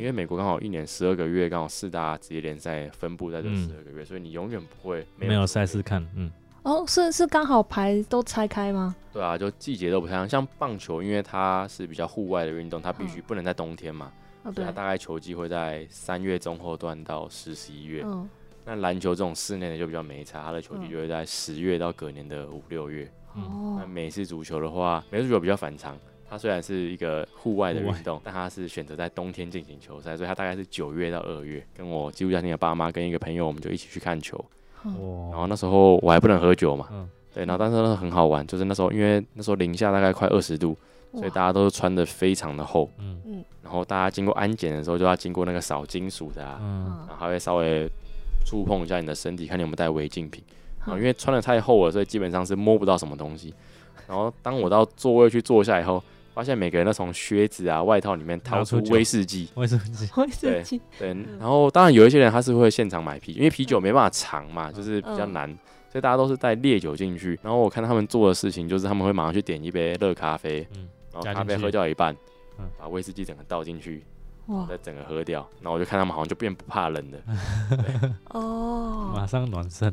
因为美国刚好一年十二个月，刚好四大职业联赛分布在这嗯十二个月，所以你永远不会没有赛事看，嗯，哦，是是刚好排都拆开吗？对啊，就季节都不太一样。像棒球，因为它是比较户外的运动，它必须嗯不能在冬天嘛，哦，对所以它，大概球季会在三月中后段到十十一月。嗯，那篮球这种室内的就比较没差，它的球季嗯就会在十月到隔年的五六月。嗯哦那，美式足球的话，美式足球比较反常，它虽然是一个户外的运动，但它是选择在冬天进行球赛，所以它大概是九月到二月。跟我基督家庭的爸妈跟一个朋友，我们就一起去看球。然，后那时候我还不能喝酒嘛，嗯，对，然后但是那时候很好玩，就是那时候因为那时候零下大概快二十度，所以大家都是穿的非常的厚，嗯嗯然后大家经过安检的时候就要经过那个扫金属的啊，嗯，嗯然后还会稍微触碰一下你的身体，看你有没有带违禁品。然后嗯因为穿的太厚了，所以基本上是摸不到什么东西。然后当我到座位去坐下以后，发现每个人都从靴子啊、外套里面掏出威士忌。威士忌，威士忌，对，然后当然有一些人他是会现场买啤酒，因为啤酒没办法藏嘛，就是比较嗯。难，所以大家都是带烈酒进去。然后我看他们做的事情就是他们会马上去点一杯热咖啡，嗯，然后咖啡喝掉一半嗯，把威士忌整个倒进去，哇，再整个喝掉。然后我就看他们好像就变不怕冷了。哦，马上暖身。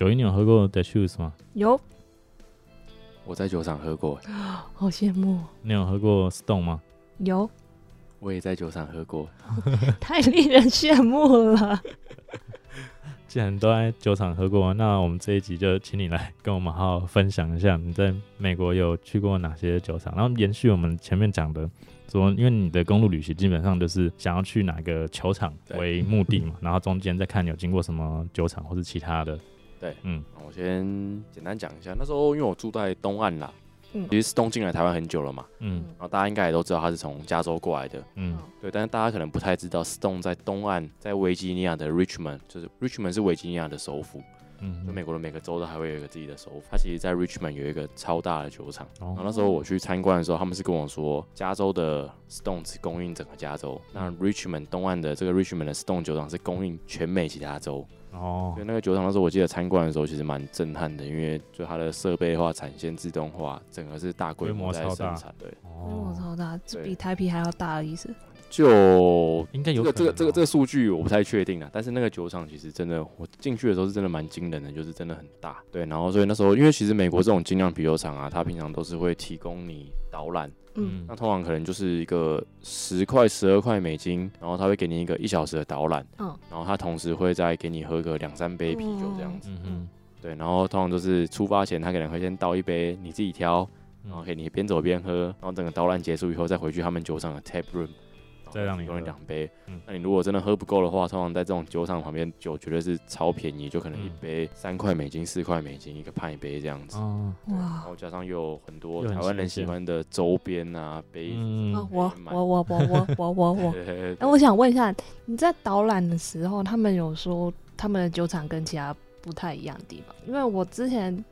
九一，你有喝过 The Shoes 吗？有，我在酒厂喝过，好羡慕哦，你有喝过 Stone 吗？有，我也在酒厂喝过。太令人羡慕了。既然都在酒厂喝过，那我们这一集就请你来跟我们好好分享一下你在美国有去过哪些酒厂，然后延续我们前面讲的，说因为你的公路旅行基本上就是想要去哪个球场为目的嘛，然后中间再看有经过什么酒厂或是其他的，对，嗯，我先简单讲一下，那时候因为我住在东岸啦，嗯。其实 Stone 进来台湾很久了嘛，嗯。然后大家应该也都知道他是从加州过来的，嗯。对，但是大家可能不太知道，Stone 在东岸，在维吉尼亚的 Richmond，就是 Richmond 是维吉尼亚的首府，嗯就美国的每个州都还会有一个自己的首府。它其实，在 Richmond 有一个超大的酒厂。然后哦那时候我去参观的时候，他们是跟我说，加州的 Stone 只供应整个加州，那 Richmond 东岸的这个 Richmond 的 Stone 酒厂是供应全美其他州。哦所以那个酒厂那时候我记得参观的时候，其实蛮震撼的，因为就它的设备化、产线自动化，整个是大规规模模在生产。对，规模哦，超大，比台啤还要大的意思。就应该有这个这个这个这个个数据我不太确定啊，但是那个酒厂其实真的，我进去的时候是真的蛮惊人的，就是真的很大。对，然后所以那时候因为其实美国这种精酿啤酒厂啊，它平常都是会提供你导览，嗯，那通常可能就是一个十块十二块美金，然后他会给你一个一小时的导览，嗯然后他同时会再给你喝个两三杯啤酒这样子。嗯嗯对，然后通常都是出发前他可能会先倒一杯，你自己挑，然后嗯给你边走边喝，然后整个导览结束以后再回去他们酒厂的 tap room，再让你喝两杯。嗯那你如果真的喝不够的话，通常在这种酒厂旁边酒绝对是超便宜，就可能一嗯杯三块美金、四块美金一个派杯这样子。哦对然，后加上又有很多台湾人喜欢的周边啊、杯子。我我我我我我我我。哎，我想问一下，你在导览的时候，他们有说他们的酒厂跟其他不太一样的地方？因为我之前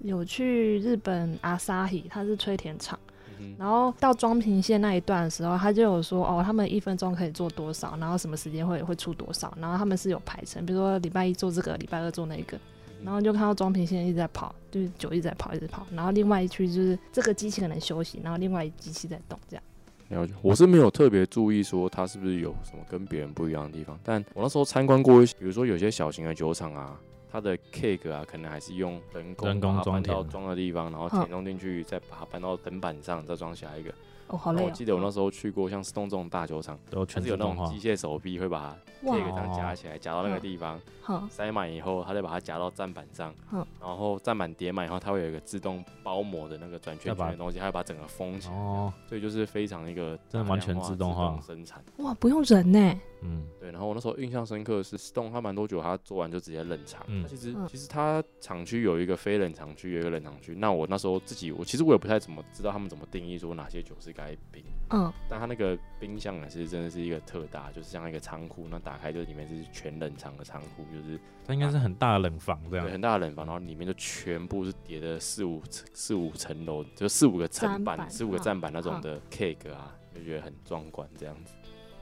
有去日本阿萨希，它是吹田厂，嗯然后到庄平线那一段的时候，他就有说哦，他们一分钟可以做多少，然后什么时间会会出多少，然后他们是有排程，比如说礼拜一做这个，礼拜二做那个，然后就看到庄平线一直在跑，就是酒一直在跑，一直跑，然后另外一区就是这个机器可能休息，然后另外一机器在动，这样。了解，我是没有特别注意说它是不是有什么跟别人不一样的地方，但我那时候参观过比如说有些小型的酒厂啊，它的 keg 啊，可能还是用人工人工把它搬到装填的装的地方，然后填充进去，再把它搬到灯板上，再装下一个。哦，好累哦。我记得我那时候去过像 Stone 这种大酒厂，都它是有那种机，械手臂会把它这个这样夹起来，夹到那个嗯地方，哼，塞满以后，它再把它夹到站板上，嗯然后站板叠满以后，它会有一个自动包膜的那个转圈圈的东西，它会把整个封起来，哦，所以就是非常一个真的完全自动化生产。哇，不用人呢。嗯，对，然后我那时候印象深刻的是 Stone，它蛮多久它做完就直接冷藏。嗯那其实嗯其实它厂区有一个非冷藏区，有一个冷藏区。那我那时候自己我其实我也不太怎么知道他们怎么定义说哪些酒是该冰，嗯，但它那个冰箱也是真的是一个特大，就是像一个仓库，那打开就里面是全冷藏的仓库，就是它应该是很大的冷房这样对，。很大的冷房，然后里面就全部是叠的四五层四五层楼，就四五个层板、板四五个嗯站板那种嗯的 cake 啊，就觉得很壮观这样子。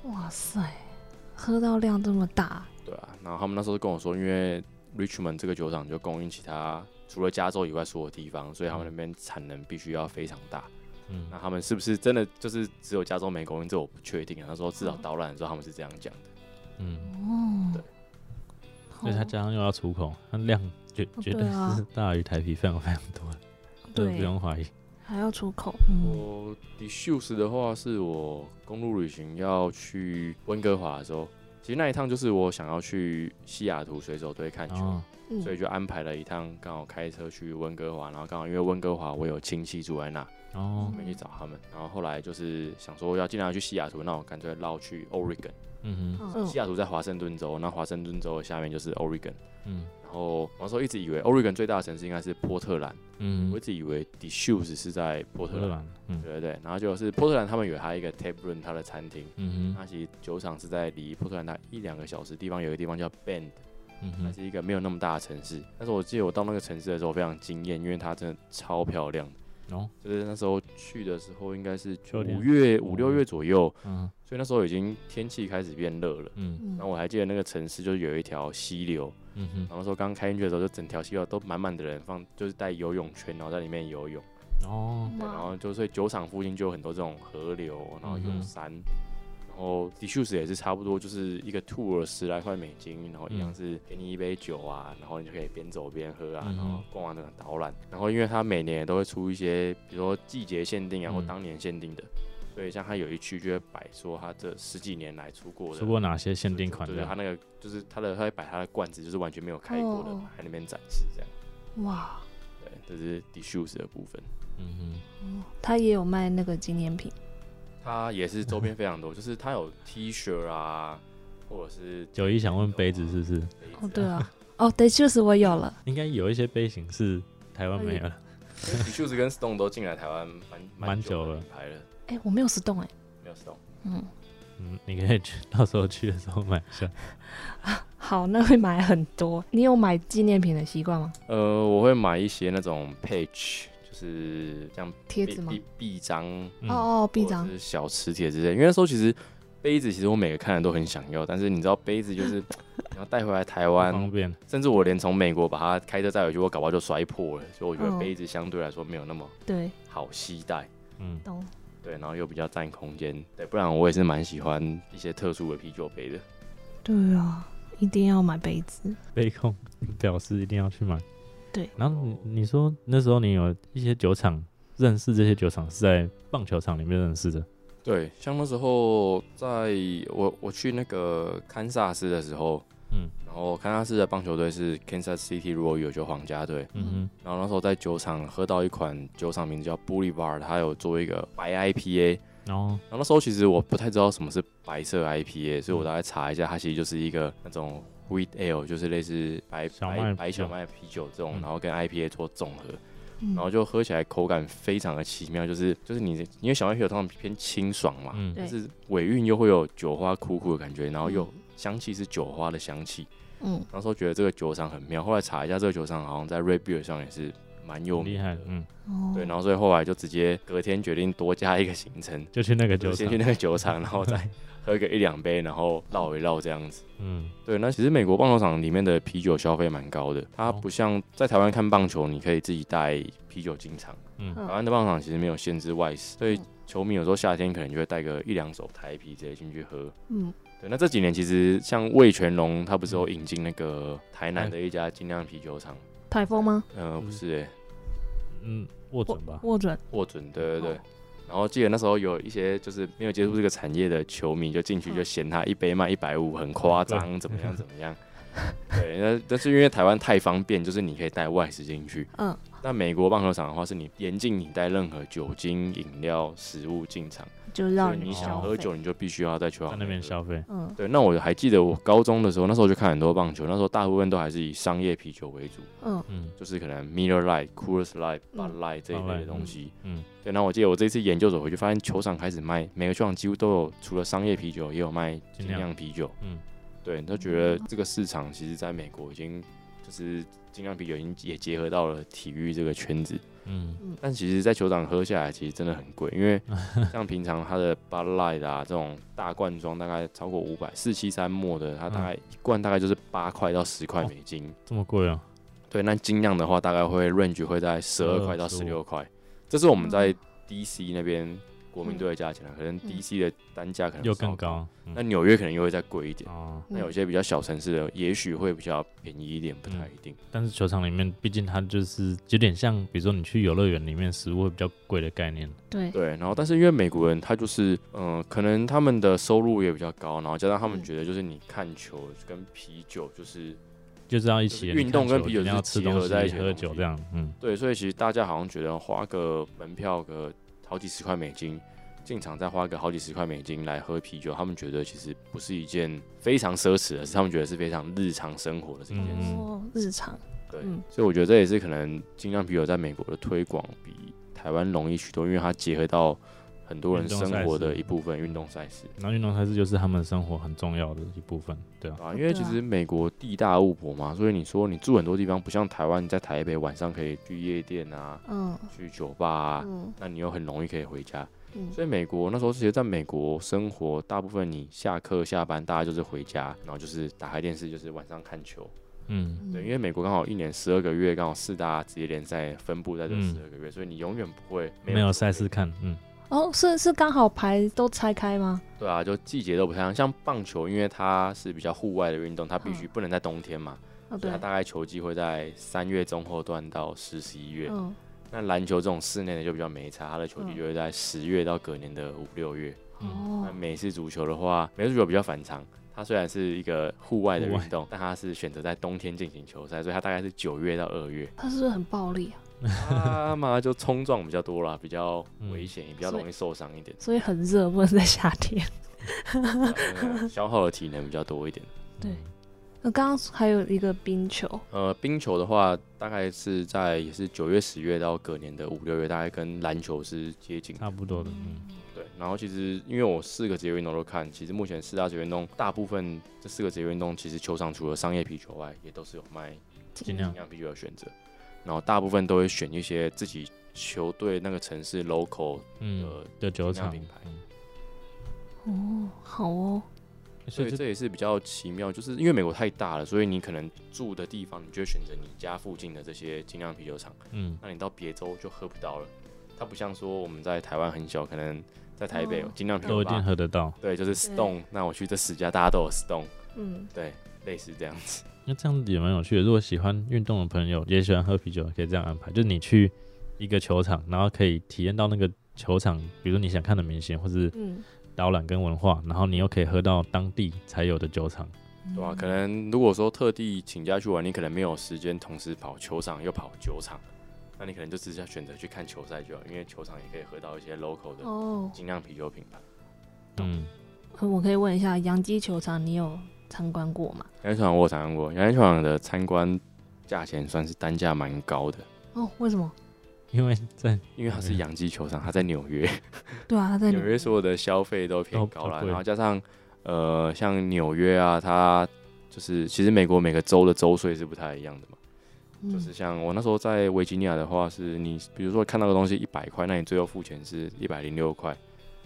哇塞，喝到量这么大，对啊，然后他们那时候跟我说，因为 Richmond 这个酒厂就供应其他除了加州以外所有地方，所以他们那边产能必须要非常大。嗯那他们是不是真的就是只有加州没供应？这我不确定啊。他说至少嗯导览的时候他们是这样讲的。嗯，哦，对所以他加上又要出口，它量绝哦绝对是大于台啤非常非常多的，这个不，用怀疑。还要出口，嗯，我 d i s h u s 的话，是我公路旅行要去温哥华的时候，其实那一趟就是我想要去西雅图水手队看球。所以就安排了一趟，刚好开车去温哥华，然后刚好因为温哥华我有亲戚住在那，哦，没去找他们。然后后来就是想说要尽量去西雅图，那我干脆绕去 Oregon。嗯哼，嗯西雅图在华盛顿州，那华盛顿州的下面就是 Oregon。嗯然后我那时候一直以为 Oregon 最大的城市应该是波特兰，嗯我一，直以为 d i s h u s 是在波特兰。嗯对对对，然后就是波特兰，他们有他一个 tap room，他的餐厅。嗯哼，那其实酒厂是在离波特兰大概一两个小时地方，有一个地方叫 Bend，嗯哼，它是一个没有那么大的城市。但是我记得我到那个城市的时候非常惊艳，因为它真的超漂亮。哦，就是那时候去的时候应该是五月五六月左右，嗯。所以那时候已经天气开始变热了。嗯。嗯。然后我还记得那个城市就是有一条溪流，嗯哼。然，后那时候刚开进去的时候，就整条溪流都满满的人放，就是带游泳圈，然后在里面游泳。哦，对，然后就所以酒厂附近就有很多这种河流，然后有山，然后 d i s h u s 也是差不多，就是一个 tour 十来块美金，然后一样嗯是给你一杯酒啊，然后你就可以边走边喝啊，然后逛完整个导览。然后因为它每年也都会出一些，比如说季节限定啊，或嗯当年限定的，所以像它有一区就会摆说它这十几年来出过的出过哪些限定款对对，它？那个就是它的，它会摆它的罐子，就是完全没有开过的，在那边展示这样。哇，对，这是 d i s h u s 的部分。嗯他也有卖那个纪念品，它也是周边非常多，就是它有 T 恤啊，或者是，九一想问杯子是不是？杯哦，子对啊，哦，对，就是我有了，应该有一些杯型是台湾没有的，d i s h u s 跟 Stone 都进来台湾蛮久蛮久了的品牌了，哎，我没有 Stone 哎，没有 Stone。嗯，嗯，你可以去，到时候去的时候买一下。好，那会买很多。你有买纪念品的习惯吗？呃，我会买一些那种 page，就是像壁贴纸吗？壁壁章，嗯哦哦，臂章就，是小磁铁之类。因为那时候其实杯子其实我每个看的都很想要，但是你知道杯子就是 你要带回来台湾，方便。甚至我连从美国把它开车带回去，我搞不好就摔破了，所以我觉得嗯杯子相对来说没有那么对，好携带。嗯，懂。对，然后又比较占空间，对，不然我也是蛮喜欢一些特殊的啤酒杯的。对啊，一定要买杯子。杯控表示一定要去买。对，然后你你说那时候你有一些酒厂认识这些酒厂是在棒球场里面认识的。对，像那时候在我我去那个堪萨斯的时候，嗯。然后堪萨斯的棒球队是 Kansas City Royal 就皇家队，嗯哼。然后那时候在酒厂喝到一款酒厂名字叫 Boulevard，它有做一个白 IPA，哦，然后那时候其实我不太知道什么是白色 IPA，所以我大概查一下，它其实就是一个那种 wheat ale，就是类似白小麦白白小麦啤酒这种，嗯。然后跟 IPA 做综合，嗯。然后就喝起来口感非常的奇妙，就是就是你因为小麦啤酒通常偏清爽嘛，嗯。但是尾韵又会有酒花苦苦的感觉，然后又香气是酒花的香气，嗯，那时候觉得这个酒厂很妙，后来查一下这个酒厂好像在 Red Beer 上也是蛮有名的，，厉害嗯，哦，对，然后所以后来就直接隔天决定多加一个行程，就去那个酒厂先去。那个酒厂，然后再喝个一两杯，然后绕一绕这样子。嗯对，那其实美国棒球场里面的啤酒消费蛮高的，它哦不像在台湾看棒球，你可以自己带啤酒进场。嗯嗯台湾的棒球场其实没有限制外食，所以嗯球迷有时候夏天可能就会带个一两手台啤直接进去喝。嗯，对，那这几年其实像魏全龙，他不是有引进那个台南的一家精酿啤酒厂？台风吗？呃，不是、欸，嗯，握准吧。握准。握准，对对对。哦然后记得那时候有一些就是没有接触这个产业的球迷就进去就嫌他一杯卖一百五很夸张，怎么样怎么样。对，那 但是因为台湾太方便，就是你可以带外食进去。嗯，但美国棒球场的话，是你严禁你带任何酒精饮料、食物进场，就让你想喝酒，你就必须要在球场在那边消费，嗯。对，那我还记得我高中的时候，那时候就看很多棒球，那时候大部分都还是以商业啤酒为主，嗯嗯。就是可能 Miller Light、Coors Light、嗯 Bud Light 这一类的东西。嗯，对，那我记得我这次研究所回去，发现球场开始卖，每个球场几乎都有，除了商业啤酒，也有卖精酿啤酒。嗯，对，都觉得这个市场其实在美国已经就是精酿啤酒已经也结合到了体育这个圈子。嗯但其实，在球场喝下来，其实真的很贵，因为 像平常它的 Bud Light 啊这种大罐装，大概超过五百四七三末的，它大概一罐大概就是八块到十块哦美金。这么贵啊？对，那精酿的话，大概会 range 会在十二块到十六块，这是我们在 DC 那边国民队的价钱啊，可能 DC 的单价可能又更高。嗯那纽约可能又会再贵一点。哦，那有些比较小城市的，也许会比较便宜一点，不太嗯一定。但是球场里面，毕竟它就是有点像，比如说你去游乐园里面食物会比较贵的概念。对，对，然后但是因为美国人他就是，嗯、可能他们的收入也比较高，然后加上他们嗯觉得就是你看球跟啤酒就是就是要一起运动跟啤酒是结吃东西合在一起喝酒这样，嗯，对，所以其实大家好像觉得花个门票个好几十块美金进场，再花个好几十块美金来喝啤酒，他们觉得其实不是一件非常奢侈的事，他们觉得是非常日常生活的这件事。嗯哦，日常，对，嗯所以我觉得这也是可能精酿啤酒在美国的推广比台湾容易许多，因为它结合到很多人生活的一部分运动赛事。然后运动赛事就是他们生活很重要的一部分，对啊，啊，因为其实美国地大物博嘛，所以你说你住很多地方，不像台湾，你在台北晚上可以去夜店啊，嗯去酒吧啊，嗯那你又很容易可以回家。嗯所以美国那时候其实在美国生活，大部分你下课下班，大家就是回家，然后就是打开电视，就是晚上看球。嗯对，因为美国刚好一年十二个月，刚好四大职业联赛分布在这嗯十二个月，所以你永远不会没有赛赛事。看，嗯哦，是是刚好牌都拆开吗？对啊，就季节都不太一样。像棒球，因为它是比较户外的运动，它必须嗯不能在冬天嘛，哦，对所以它，大概球季会在三月中后段到十十一月。嗯那篮球这种室内的就比较没差，它的球季嗯就会在十月到隔年的五六月。嗯那哦，美式足球的话，美式足球比较反常，它虽然是一个户外的运动，但它是选择在冬天进行球赛，所以它大概是九月到二月。它是不是很暴力啊？他嘛就冲撞比较多啦，比较嗯危险，也比较容易受伤一点，所以 很热，不能在夏天。呃消耗的体能比较多一点。对那刚刚还有一个冰球，呃，冰球的话，大概是在也是九月、十月到隔年的五六月，大概跟篮球是接近。差不多的，嗯对，然后其实因为我四个职业运动都看，其实目前四大职业运动大部分这四个职业运动，其实球场除了商业啤酒外，也都是有卖尽量精酿啤酒的选择。然后大部分都会选一些自己球队那个城市 local 嗯的的酒厂品牌。嗯哦，好哦，所以这也是比较奇妙，就是因为美国太大了，所以你可能住的地方，你就会选择你家附近的这些精酿啤酒厂。嗯那你到别州就喝不到了。它不像说我们在台湾很小，可能在台北哦精酿啤酒都一定酒吧，喝得到。对，就是 Stone。那我去这十家，大家都有 Stone，嗯，对，类似这样子。那这样子也蛮有趣的。如果喜欢运动的朋友，也喜欢喝啤酒，可以这样安排，就是你去一个球场，然后可以体验到那个球场，比如说你想看的明星，或是嗯，导览跟文化，然后你又可以喝到当地才有的酒厂。对吧、嗯可能如果说特地请假去玩，你可能没有时间同时跑球场又跑酒场，那你可能就只是要选择去看球赛就好，因为球场也可以喝到一些 local 的哦，精酿啤酒品牌。嗯，呃我可以问一下，洋基球场你有参观过吗？洋球场我有参观过，洋球场的参观价钱算是单价蛮高的，哦，为什么？因为在因为它是洋基球场，它在纽约。对啊，它在纽约所有的消费都偏高了，然后加上呃，像纽约啊，它就是其实美国每个州的州税是不太一样的嘛。嗯就是像我那时候在维吉尼亚的话，是你比如说看到个东西一百块，那你最后付钱是一百零六块，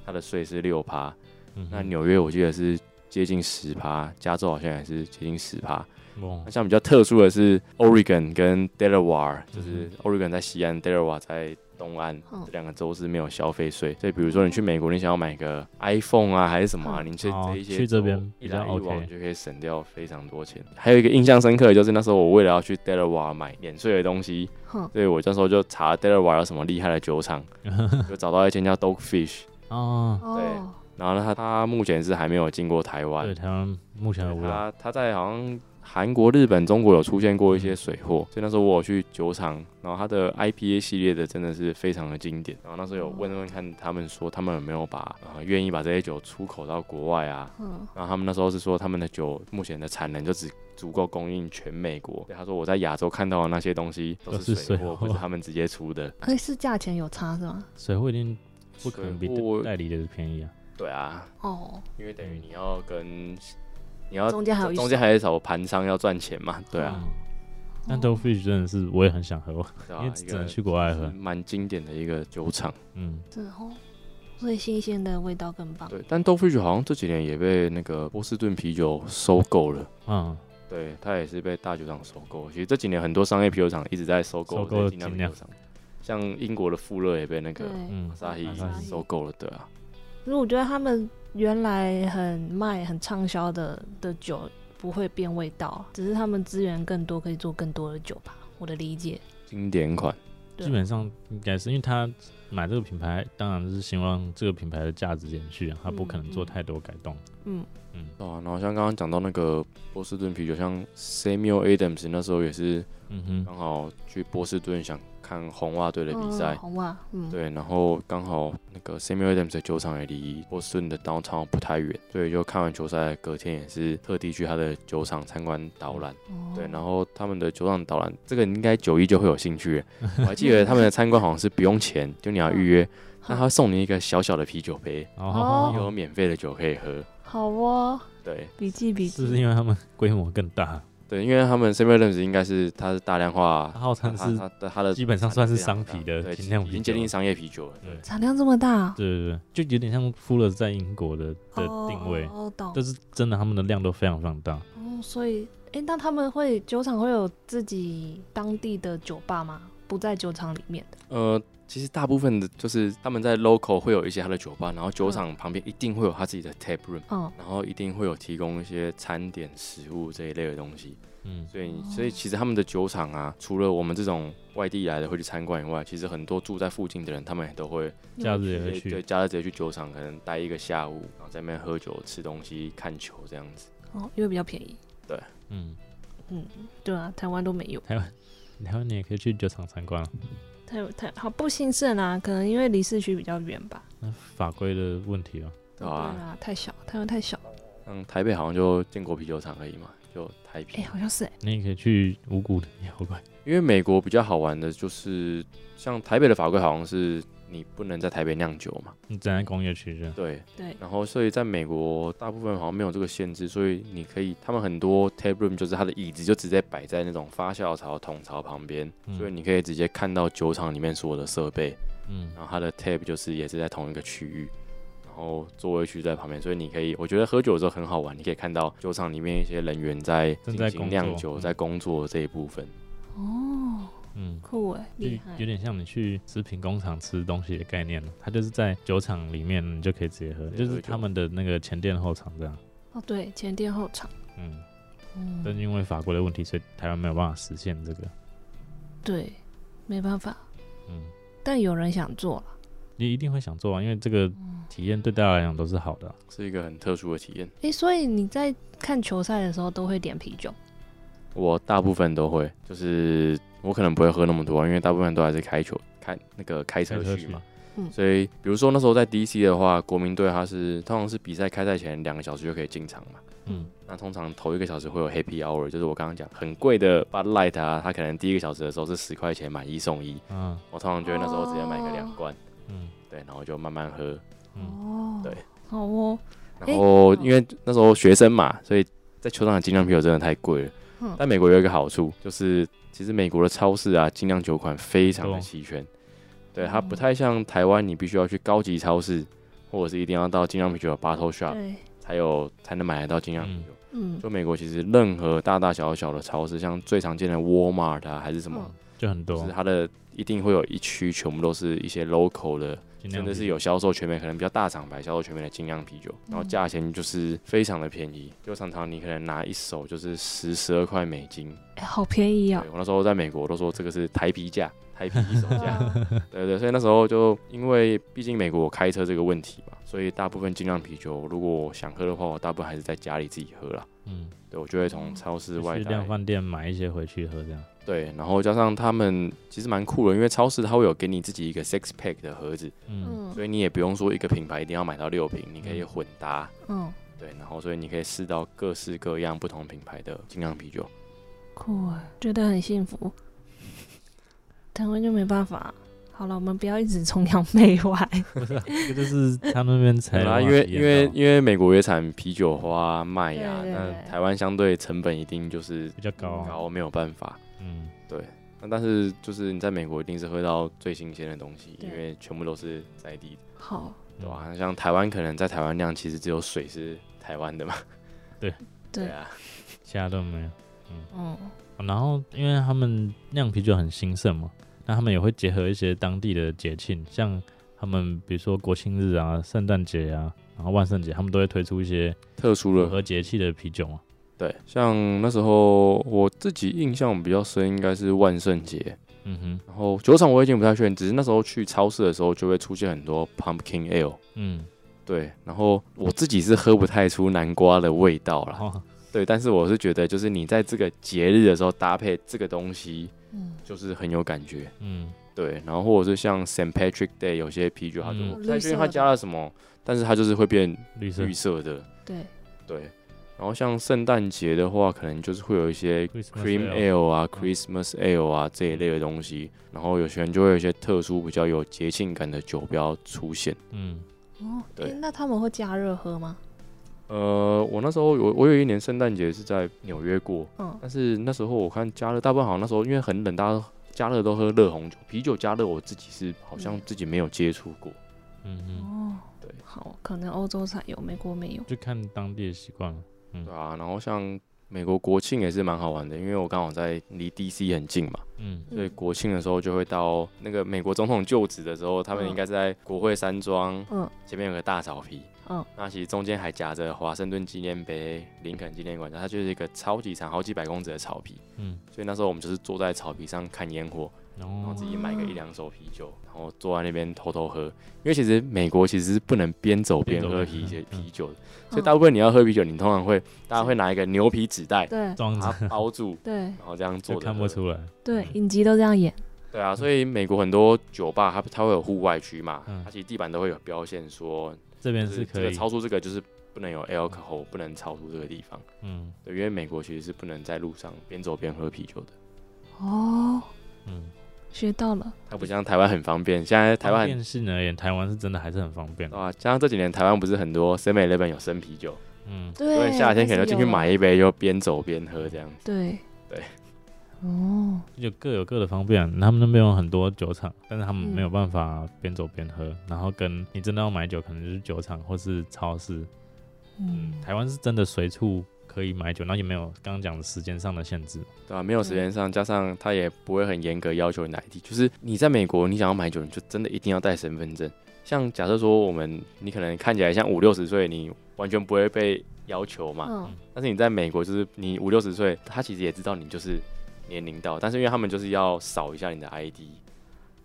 它的税是六趴。嗯那纽约我记得是接近十趴，加州好像也是接近十趴。哦那像比较特殊的是 Oregon 跟 Delaware，就是嗯 Oregon 在西岸，Delaware 在东岸、嗯这两个州是没有消费税，所以比如说你去美国，你想要买个 iPhone 啊还是什么、啊，嗯你去哦这一些去这边一来一往就可以省掉非常多钱。还有一个印象深刻的就是那时候我为了要去 Delaware 买免税的东西，哼，所以我那时候就查 Delaware 有什么厉害的酒厂，就找到一间叫 Dogfish，哦，哦，然后呢，他他目前是还没有进过台湾对，，台湾目前的无他他在好像韩国、日本、中国有出现过一些水货，所以那时候我有去酒厂，然后他的 IPA 系列的真的是非常的经典。然后那时候有问问看他们说他们有没有把呃愿意把这些酒出口到国外啊？嗯，然后他们那时候是说他们的酒目前的产能就只足够供应全美国。对他说我在亚洲看到的那些东西都都是水货，是水货不是他们直接出的。哎，是价钱有差是吗？水货一定不可能比代理的便宜啊。对啊，哦，因为等于你要跟你要中间还有中间还有一手盘商要赚钱嘛，对啊，嗯但 d o Fish 真的是我也很想喝，因为只能去国外喝是。蛮经典的一个酒厂。嗯，是哦，所以新鲜的味道更棒。对，但 d o f i s h 好像这几年也被那个波士顿啤酒收购了。嗯，对，它也是被大酒厂收购。其实这几年很多商业啤酒厂一直在收购收购这些精酿啤酒厂，像英国的富勒也被那个对，嗯阿萨希阿萨希收购了，对啊。可是我觉得他们原来很卖、很畅销的的酒不会变味道，只是他们资源更多，可以做更多的酒吧。我的理解，经典款，基本上应该是因为他买这个品牌，当然是希望这个品牌的价值延续啊，他不可能做太多改动。嗯，嗯对啊。然后像刚刚讲到那个波士顿啤酒，像 Samuel Adams 那时候也是嗯哼，刚好去波士顿想看红袜队的比赛。嗯，红袜，嗯，对，然后刚好那个 Samuel Adams 的酒厂也离波士顿的 downtown 不太远，所以就看完球赛，隔天也是特地去他的酒厂参观导览。哦。对，然后他们的酒厂导览，这个应该九一就会有兴趣。我还记得他们的参观好像是不用钱，就你要预约，那他送你一个小小的啤酒杯，哦。有免费的酒可以喝。好哦，对。笔记笔记，是不是因为他们规模更大，对，因为他们 Samuel Adams 应该是它是大量化它，号称是它它的它的基本上算是商品的非常大对，精酿啤酒已经接近商业啤酒了。对产量这么大，对对对，就有点像富勒在英国的的定位，哦，懂就。是真的他们的量都非常非常大。哦，所以，哎，那他们会酒厂会有自己当地的酒吧吗？不在酒厂里面的。呃，其实大部分的就是他们在 local 会有一些他的酒吧，然后酒厂旁边一定会有他自己的 tap room，嗯，然后一定会有提供一些餐点、食物这一类的东西。嗯，所以，所以其实他们的酒厂啊，除了我们这种外地来的会去参观以外，其实很多住在附近的人，他们也都会假日也会对对，去。假日直接去酒厂，可能待一个下午，然后在那边喝酒、吃东西、看球这样子。哦，因为比较便宜。对嗯，嗯，对啊，台湾都没有。台湾台湾你也可以去酒厂参观啊。台台好不兴盛啊，可能因为离市区比较远吧。那法规的问题啊，对啊啊，太小，台湾太小。嗯台北好像就建国啤酒厂而已嘛，就台哎、欸。好像是哎、你也可以去五谷的妖怪。因为美国比较好玩的就是，像台北的法规好像是你不能在台北酿酒嘛，你站在工业区这样。对，对，然后所以在美国大部分好像没有这个限制，所以你可以，他们很多 tap room 就是它的椅子就直接摆在那种发酵槽桶槽旁边，嗯所以你可以直接看到酒厂里面所有的设备，嗯然后它的 tap 就是也是在同一个区域。然后座位区在旁边，所以你可以，我觉得喝酒的时候很好玩，你可以看到酒厂里面一些人员在正在进行酿酒、嗯在工作这一部分。哦，嗯，酷哎，厉害有。点像你去食品工厂吃东西的概念了。它就是在酒厂里面，你就可以直接喝，就是他们的那个前店后厂这样。哦，对，前店后厂。嗯，嗯，但因为法国的问题，所以台湾没有办法实现这个。对，没办法。嗯，但有人想做了。你一定会想做啊，因为这个体验对大家来讲都是好的啊、是一个很特殊的体验。哎、所以你在看球赛的时候都会点啤酒。我大部分都会，就是我可能不会喝那么多，因为大部分都还是开球、开那个开车去嘛。嗯。所以比如说那时候在 DC 的话，国民队它是通常是比赛开赛前两个小时就可以进场嘛。嗯，那通常头一个小时会有 Happy Hour，就是我刚刚讲很贵的 Bud Light 啊，它可能第一个小时的时候是十块钱买一送一，嗯，我通常就会那时候直接买个两罐，嗯。对，然后就慢慢喝。嗯，哦，对，好哦。然后因为那时候学生嘛，所以在球场的精酿啤酒真的太贵了。嗯。但美国有一个好处，就是其实美国的超市啊，精酿酒款非常的齐全。对，它不太像台湾，你必须要去高级超市，或者是一定要到精酿啤酒的 bottle shop，才有才能买得到精酿啤酒。嗯，就美国其实任何大大小小的超市，像最常见的 Walmart 啊，还是什么，就很多。就是，它的一定会有一区全部都是一些 local 的，真的是有销售全美，可能比较大厂牌销售全美的精酿啤酒，然后价钱就是非常的便宜，就常常你可能拿一手就是十十二块美金。哎好便宜哦，我那时候在美国都说这个是台啤价，台啤一手价。哇 对对，所以那时候就因为毕竟美国我开车这个问题嘛，所以大部分精酿啤酒如果我想喝的话，我大部分还是在家里自己喝了。嗯，对，我就会从超市外带就去量。贩店买一些回去喝这样。对，然后加上他们其实蛮酷的，因为超市它会有给你自己一个 six pack 的盒子，嗯，嗯所以你也不用说一个品牌一定要买到六瓶，你可以混搭。嗯，对，然后所以你可以试到各式各样不同品牌的精酿啤酒。酷啊，觉得很幸福。台湾就没办法。好了，我们不要一直崇洋媚外。不是啊，这个就是他们那边才因为因为因为美国也产啤酒花、麦呀、那台湾相对成本一定就是比较高啊，高，没有办法。嗯，对那但是就是你在美国一定是喝到最新鲜的东西，因为全部都是在地的，好，对吧、像台湾可能在台湾酿，其实只有水是台湾的嘛。对对啊，其他都没有。嗯，然后因为他们酿啤酒很兴盛嘛，那他们也会结合一些当地的节庆，像他们比如说国庆日啊、圣诞节啊，然后万圣节，他们都会推出一些特殊的和节气的啤酒嘛。对，像那时候我自己印象比较深，应该是万圣节。嗯哼，然后酒厂我已经不太确定，只是那时候去超市的时候就会出现很多 pumpkin ale。嗯，对，然后我自己是喝不太出南瓜的味道啦。对，但是我是觉得，就是你在这个节日的时候搭配这个东西，嗯，就是很有感觉。嗯对，然后或者是像 Saint Patrick Day 有些啤酒，它就不太确定它加了什么，但是它就是会变绿色绿色的。对，对，然后像圣诞节的话，可能就是会有一些 Cream ale Ale 啊、Christmas Ale 啊这一类的东西，然后有些人就会有一些特殊比较有节庆感的酒标出现。嗯哦，对那他们会加热喝吗？呃，我那时候有我有一年圣诞节是在纽约过，嗯，但是那时候我看加热大部分好像那时候因为很冷，大家加热都喝热红酒，啤酒加热我自己是好像自己没有接触过。嗯嗯，哦，对，好，可能欧洲才有，美国没有。就看当地的习惯了。嗯。对啊，然后像美国国庆也是蛮好玩的，因为我刚好在离 DC 很近嘛，嗯。所以国庆的时候就会到那个美国总统就职的时候，他们嗯。应该是在国会山庄嗯。前面有个大草皮，嗯，那其实中间还夹着华盛顿纪念碑、林肯纪念馆，它就是一个超级长、好几百公尺的草皮，嗯，所以那时候我们就是坐在草皮上看烟火，然然后后自己买个一两手啤酒，然后坐在那边偷偷喝，因为其实美国其实是不能边走边喝啤酒啤酒的，所以大部分你要喝啤酒，你通常会大家会拿一个牛皮纸袋对。装它包住，对。然后这样就坐着看不出来。对，影集都这样演。对啊，所以美国很多酒吧它它会有户外区嘛，嗯。它其实地板都会有标线说，这边是可以，超出这个就是不能有 alcohol，不能超出这个地方。嗯。对，因为美国其实是不能在路上边走边喝啤酒的，哦，嗯，学到了。它不像台湾很方便。现在台湾方便性而言，台湾是真的还是很方便。啊，加上这几年台湾不是很多 Seven Eleven 有生啤酒，嗯，对，所以夏天可能就进去买一杯，就边走边喝这样子。对对。哦，就各有各的方便。他们那边有很多酒厂，但是他们嗯没有办法边走边喝。然后跟你真的要买酒，可能就是酒厂或是超市。嗯，台湾是真的随处可以买酒，然后也没有刚刚讲的时间上的限制。对啊，没有时间上，加上他也不会很严格要求你的 ID，就是你在美国，你想要买酒，你就真的一定要带身份证。像假设说我们，你可能看起来像五六十岁，你完全不会被要求嘛。嗯，但是你在美国，就是你五六十岁，他其实也知道你就是年龄到，但是因为他们就是要扫一下你的 ID，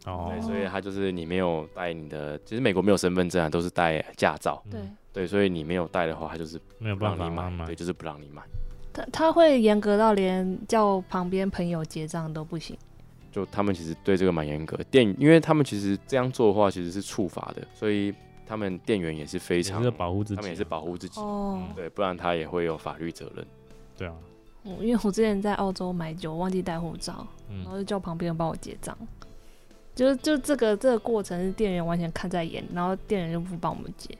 哦对，所以他就是你没有带你的，其实美国没有身份证啊，都是带驾照，对，嗯对，所以你没有带的话，他就是没有不让你办法买，对，就是不让你买。他他会严格到连叫旁边朋友结账都不行。就他们其实对这个蛮严格，店因为他们其实这样做的话其实是处罚的，所以他们店员也是非常是保护自己，他们也是保护自己，哦，对，不然他也会有法律责任。对啊，嗯因为我之前在澳洲买酒，忘记带护照，然嗯后就叫旁边人帮我结账。就是就这个这个过程是店员完全看在眼，然后店员就不帮我们结。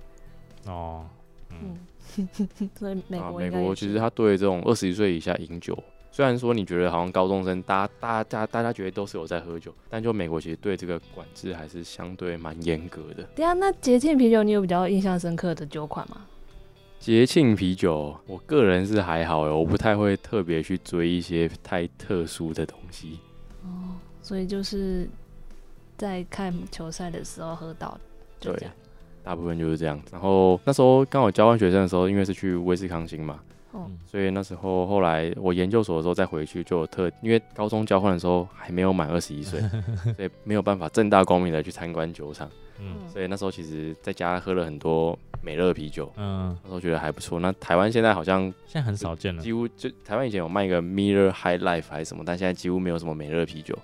哦，嗯，嗯，所以美啊，国美国其实他对这种二十一岁以下饮酒，虽然说你觉得好像高中生，大家大家大家觉得都是有在喝酒，但就美国其实对这个管制还是相对蛮严格的。对啊，那节庆啤酒你有比较印象深刻的酒款吗？节庆啤酒，我个人是还好哎，我不太会特别去追一些太特殊的东西。哦，所以就是在看球赛的时候喝到，就对这样。大部分就是这样。然后那时候刚好交换学生的时候，因为是去威斯康星嘛，所以那时候后来我研究所的时候再回去，就有特因为高中交换的时候还没有满二十一岁，所以没有办法正大光明的去参观酒厂，嗯所以那时候其实在家喝了很多美乐啤酒，嗯，那时候觉得还不错。那台湾现在好像现在很少见了。几乎就台湾以前有卖一个 Mirror High Life 还是什么，但现在几乎没有什么美乐啤酒。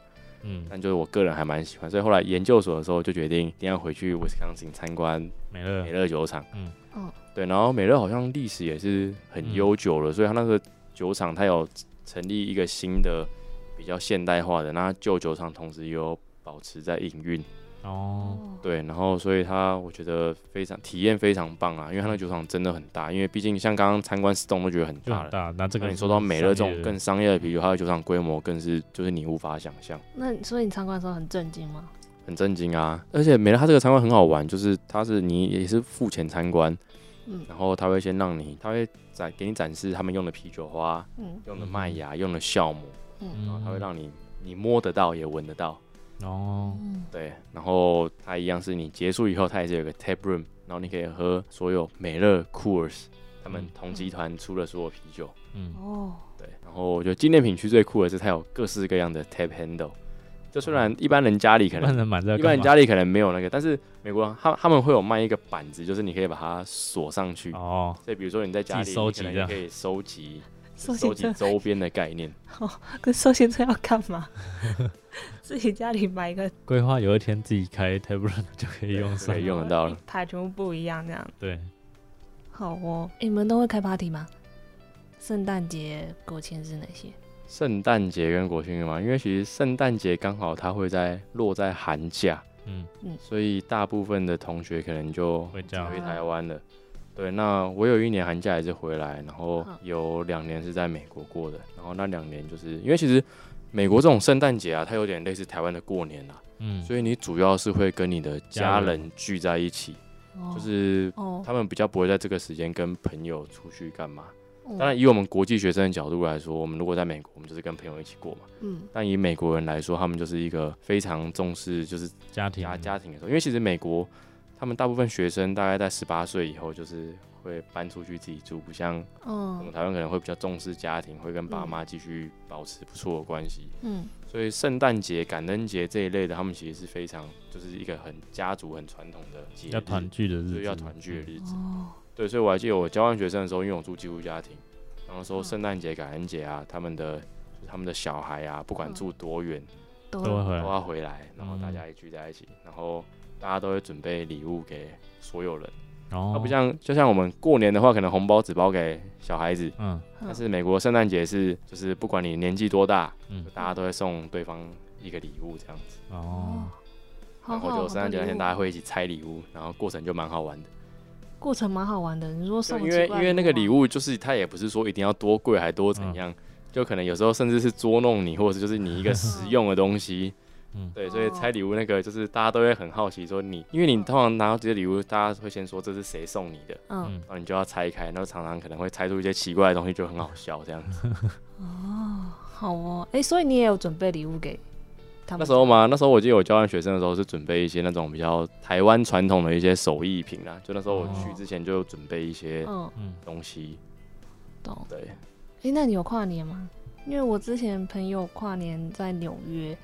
嗯，但就是我个人还蛮喜欢，所以后来研究所的时候就决定一定要回去威斯康星参观美乐美，乐酒厂。嗯哦，对，然后美乐好像历史也是很悠久了，所以它那个酒厂它有成立一个新的比较现代化的，那旧酒厂同时也有保持在营运。哦，对，然后所以他我觉得非常体验非常棒啊，因为他那酒厂真的很大，因为毕竟像刚刚参观 Stone 都觉得很大大。那这个那你说到美乐这种更商业的啤酒，它的酒厂规模更是就是你无法想象。那所以你参观的时候很震惊吗？很震惊啊！而且美乐它这个参观很好玩，就是它是你也是付钱参观，嗯然后他会先让你，他会展给你展示他们用的啤酒花、嗯用的麦芽、用的酵母，嗯然后嗯，他会让你你摸得到也闻得到，哦，嗯，对。然后它一样是你结束以后，它也是有个 tap room，然后你可以喝所有美乐 Coors 他们嗯同集团出的所有啤酒，嗯哦，对。然后我觉得纪念品区最酷的是它有各式各样的 tap handle，就虽然一般人家里可能一般人买这个一般人家里可能没有那个，但是美国他他们会有卖一个板子，就是你可以把它锁上去。哦，所以比如说你在家里，收集可以收集收收集周边的概念。哦跟收集车要干嘛？自己家里买一个规划有一天自己开 table 就可以用上可以。用得到了。牌全部不一样这样。对，好哦，诶你们都会开 party 吗？圣诞节、国庆是哪些？圣诞节跟国庆日嘛，因为其实圣诞节刚好它会在落在寒假，嗯嗯，所以大部分的同学可能就会回台湾了。对，那我有一年寒假也是回来，然后嗯有两年是在美国过的，然后那两年就是因为其实美国这种圣诞节啊，它有点类似台湾的过年啊，嗯，所以你主要是会跟你的家家人。人聚在一起，哦。就是哦，他们比较不会在这个时间跟朋友出去干嘛。嗯当然，以我们国际学生的角度来说，我们如果在美国，我们就是跟朋友一起过嘛。嗯。但以美国人来说，他们就是一个非常重视就是家庭。家家庭的时候，因为其实美国他们大部分学生大概在十八岁以后就是会搬出去自己住，不像我们嗯台湾可能会比较重视家庭，会跟爸妈继续保持不错的关系。嗯所以圣诞节、感恩节这一类的，他们其实是非常就是一个很家族、很传统的节日，要团聚的日子，就是要团聚的日子。哦对，所以我还记得我交换学生的时候，因为我住寄宿家庭，然后说嗯圣诞节、感恩节啊，他们的就是他们的小孩啊，不管嗯住多远，都都会回来。都要回来，然后大嗯家也聚在一起，然后大家都会准备礼物给所有人。哦它不像就像我们过年的话，可能红包只包给小孩子，嗯但是美国圣诞节是就是不管你年纪多大，嗯大家都会送对方一个礼物这样子。哦，好然后就圣诞节那天大家会会一起拆礼物，然后过程就蛮好玩的。过程蛮好玩的。你说送因为因为那个礼物物就是它也不是说一定要多贵还多怎样，就可能有时候甚至是捉弄你，或者是就是你一个 实用的东西。嗯。对，所以哦。拆礼物那个就是大家都会很好奇说你，因为你通常拿到这些礼物，大家会先说这是谁送你的，嗯。嗯。然后你就要拆开，然后常常可能会拆出一些奇怪的东西，就很好笑这样子。哦好哦，哎，所以你也有准备礼物给他们那时候嘛，那时候我记得我交换学生的时候是准备一些那种比较台湾传统的一些手艺品啊，就那时候我去哦。之前就准备一些嗯。嗯。东西，懂。对，哎，那你有跨年吗？因为我之前朋友跨年在纽约，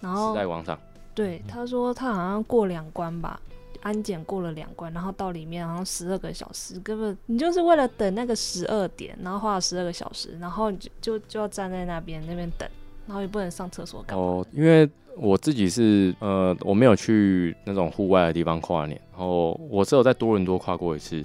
然后时代广场。对他说他好像过两关吧，安检过了两关，然后到里面好像十二个小时，根本你就是为了等那个十二点，然后花了十二个小时，然后你就就就要站在那边那边等，然后也不能上厕所干嘛？哦，因为我自己是呃，我没有去那种户外的地方跨年，然后我只有在多伦多跨过一次。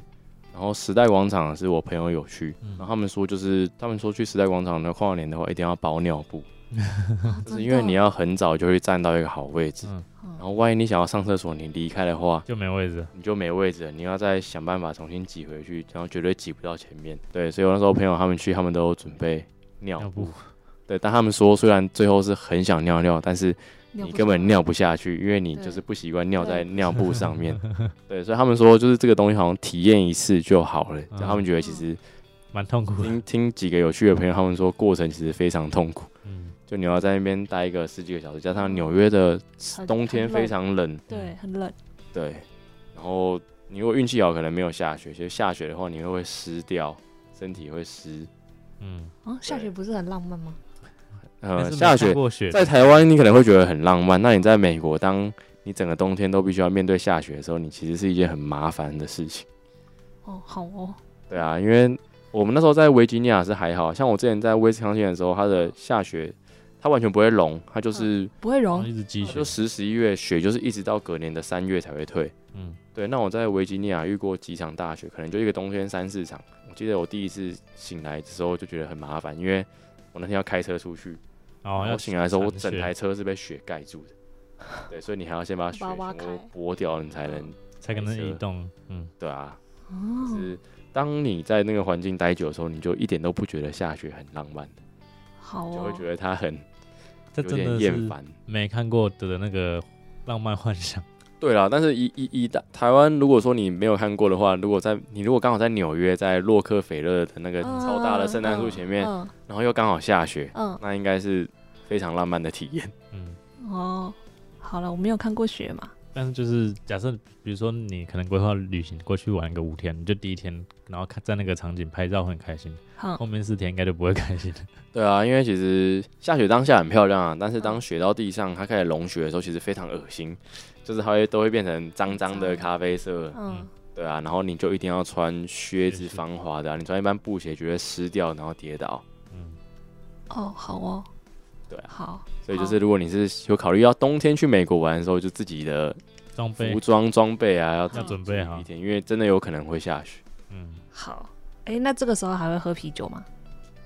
然后时代广场是我朋友有去，嗯然后他们说就是他们说去时代广场的跨年的话，一定要包尿布，哦 就是因为你，要很早就会站到一个好位置，嗯，然后万一你想要上厕所，你离开的话，就没位置了。你就没位置了，你要再想办法重新挤回去，然后绝对挤不到前面。对，所以我那时候朋友他们去，他们都有准备尿布。对，但他们说虽然最后是很想尿尿，但是你根本尿不下去，因为你就是不习惯尿在尿布上面。对，所以他们说就是这个东西好像体验一次就好了。嗯他们觉得其实蛮痛苦的。听听几个有趣的朋友，他们说过程其实非常痛苦，嗯，就你要在那边待一个十几个小时，加上纽约的冬天非常冷，对，很冷。对，然后你如果运气好，可能没有下雪，其实下雪的话，你会会湿掉，身体会湿。嗯，啊，下雪不是很浪漫吗？呃，下雪过雪在台湾你可能会觉得很浪漫，那你在美国，当你整个冬天都必须要面对下雪的时候，你其实是一件很麻烦的事情。哦，好哦，对啊，因为我们那时候在维吉尼亚是还好像我之前在威斯康星的时候，它的下雪它完全不会融，它就是、不会融一直积雪就，十十一月雪就是一直到隔年的三月才会退。嗯，对，那我在维吉尼亚遇过几场大雪，可能就一个冬天三四场。我记得我第一次醒来的时候就觉得很麻烦，因为我那天要开车出去，哦，要然后醒来的时候我铲雪整台车是被雪盖住的。对，所以你还要先把雪把它挖全部剥掉，你才能才可能移动，嗯，对啊。哦，是当你在那个环境待久的时候，你就一点都不觉得下雪很浪漫，好哦，就会觉得它很这真的厌烦。没看过的那个浪漫幻想，对啦，但是以以以大台湾，如果说你没有看过的话，如果在你如果刚好在纽约，在洛克菲勒的那个超大的圣诞树前面，嗯然后又刚好下雪，嗯。那应该是非常浪漫的体验。嗯，嗯。哦，好了，我没有看过雪嘛，但是就是假设，比如说你可能规划旅行过去玩个五天，你就第一天然后看在那个场景拍照会很开心，哼。后面四天应该就不会开心。了。对啊，因为其实下雪当下很漂亮啊，但是当雪到地上，它开始融雪的时候，其实非常恶心，就是它会都会变成脏脏的咖啡色。嗯，对啊，然后你就一定要穿靴子靴子。防滑的、啊，你穿一般布鞋就会湿掉，然后跌倒。嗯，哦，好哦，对啊。好，所以就是如果你是有考虑要冬天去美国玩的时候，就自己的装备。服装装备啊要要准备好。一，点，因为真的有可能会下雪。嗯，好，哎，那这个时候还会喝啤酒吗？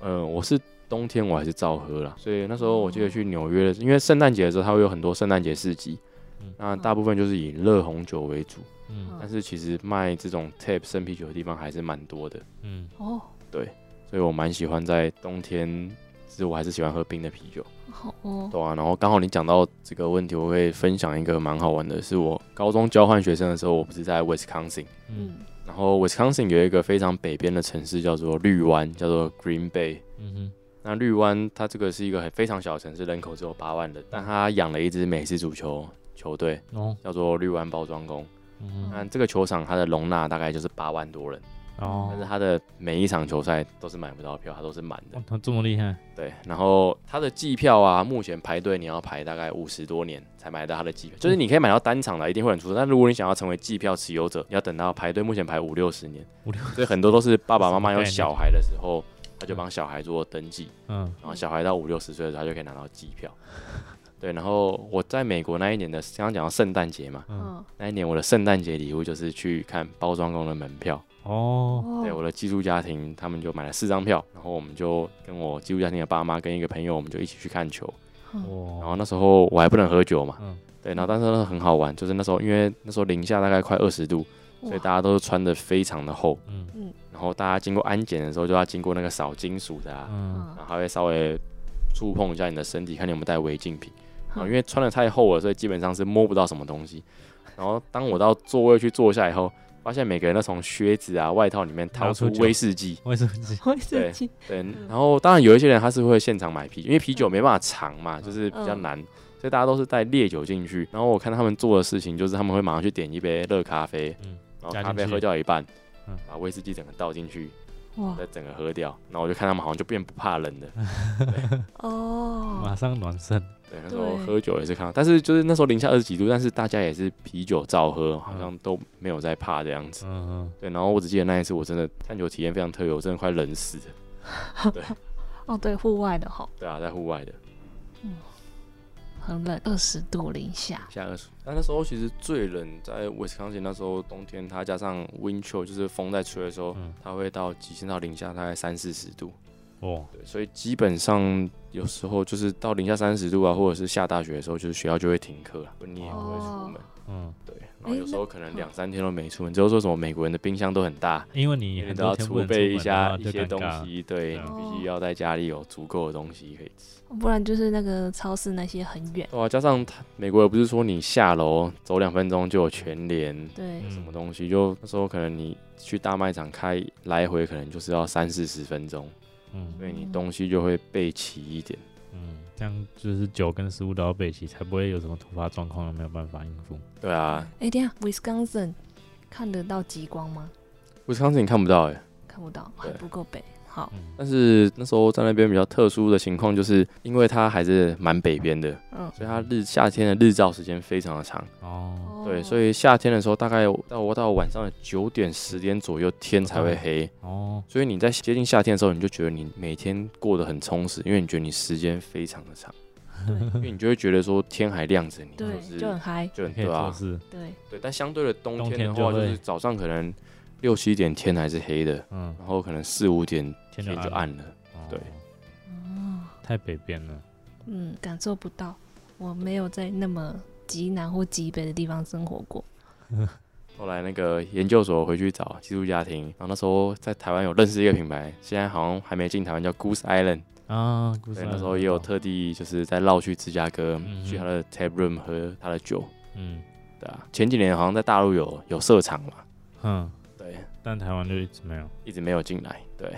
嗯，我是冬天我还是照喝啦，所以那时候我记得去纽约的，因为圣诞节的时候它会有很多圣诞节市集。嗯，那大部分就是以热红酒为主，嗯。但是其实卖这种 tape 生啤酒的地方还是蛮多的，嗯，哦，对。所以我蛮喜欢在冬天，其实我还是喜欢喝冰的啤酒。好哦，对啊，然后刚好你讲到这个问题，我会分享一个蛮好玩的，是我高中交换学生的时候，我不是在 Wisconsin，嗯，嗯，然后 Wisconsin 有一个非常北边的城市叫做绿湾，叫做 Green Bay。嗯哼，那绿湾它这个是一个很非常小的城市，人口只有八万人，但它养了一支美式足球球队，哦，叫做绿湾包装工。嗯那这个球场它的容纳大概就是八万多人，哼，哦，但是他的每一场球赛都是买不到票，他都是满的哇。他这么厉害，对，然后他的季票啊，目前排队你要排大概五十多年才买到他的季票，就是你可以买到单场的，一定会很出色。但如果你想要成为季票持有者，你要等到排队，目前排五六十年，五六所以很多都是爸爸妈妈有小孩的时候，他就帮小孩做登记，嗯然后小孩到五六十岁的时候，他就可以拿到季票。对，然后我在美国那一年的，刚刚讲到圣诞节嘛，嗯，嗯，那一年我的圣诞节礼物就是去看包装工的门票。哦，对，我的寄宿家庭他们就买了四张票，然后我们就跟我寄宿家庭的爸妈跟一个朋友，我们就一起去看球。哦然，后那时候我还不能喝酒嘛，嗯对，然后但是那很好玩，就是那时候因为那时候零下大概快二十度，所以大家都是穿的非常的厚，嗯嗯然后大家经过安检的时候就要经过那个扫金属的啊，嗯，嗯然后还会稍微触碰一下你的身体，看你有没有带违禁品。然后嗯因为穿的太厚了，所以基本上是摸不到什么东西。然后当我到座位去坐下以后，发现每个人都从靴子啊、外套里面掏出威士忌威士忌？威士忌，对，然后当然有一些人他是会现场买啤酒，因为啤酒没办法藏嘛，就是比较嗯难，所以大家都是带烈酒进去。然后我看他们做的事情就是他们会马上去点一杯热咖啡，嗯然后咖啡喝掉一半，嗯把威士忌整个倒进去，哇，再整个喝掉。然后我就看他们好像就变不怕冷的。哦，马上暖身，对，那时候喝酒也是看到，但是就是那时候零下二十几度，但是大家也是啤酒照喝，好像都没有在怕这样子。嗯对，然后我只记得那一次我真的看酒体验非常特别，我真的快冷死了。对 哦，对，户外的哈，对啊，在户外的。很冷，二十度零下，下二十，但那时候其实最冷，在威斯康星那时候冬天，它加上 wind chill，就是风在吹的时候，嗯，它会到极限到零下大概三四十度。哦，对，所以基本上有时候就是到零下三十度啊，或者是下大雪的时候，就是学校就会停课了，你也不会出门。嗯，对，然后有时候可能两三天都没出门，只有说什么美国人的冰箱都很大，因为你都要储备一下一些东，西，对你必须要在家里有足够的东西可以吃。不然就是那个超市那些很远，对啊，加上他美国也不是说你下楼走两分钟就有全联，对，嗯什么东西，就那时候可能你去大卖场开来回可能就是要三四十分钟，嗯所以你东西就会备齐一点。嗯，这样就是酒跟食物都要备齐，才不会有什么突发状况没有办法应付。对啊，哎、等一下，Wisconsin 看得到极光吗？？Wisconsin 看不到哎、看不到，还不够北。但是那时候在那边比较特殊的情况，就是因为它还是蛮北边的，嗯，所以它日夏天的日照时间非常的长。哦，对，所以以夏天的时候，大概到到晚上的九点十点左右，天才会黑。哦，所以你在接近夏天的时候，你就觉得你每天过得很充实，因为你觉得你时间非常的长，因为你就会觉得说天还亮着，你对就是就很嗨，就很对啊，对，对。但相对的冬冬天的话，就是早上可能六七点天还是黑的，嗯，然后可能四五点天天就暗了。哦对哦，太北边了。嗯，感受不到，我没有在那么极南或极北的地方生活过。后来那个研究所回去找寄宿家庭，然后那时候在台湾有认识一个品牌，现在好像还没进台湾，叫 Goose Island。啊，故事对，那时候也有特地就是在绕去芝加哥，嗯去他的 tap room 喝他的酒。嗯对啊，前几年好像在大陆有有设厂嘛，嗯，对，但台湾就一直没有。一直没有进来。对你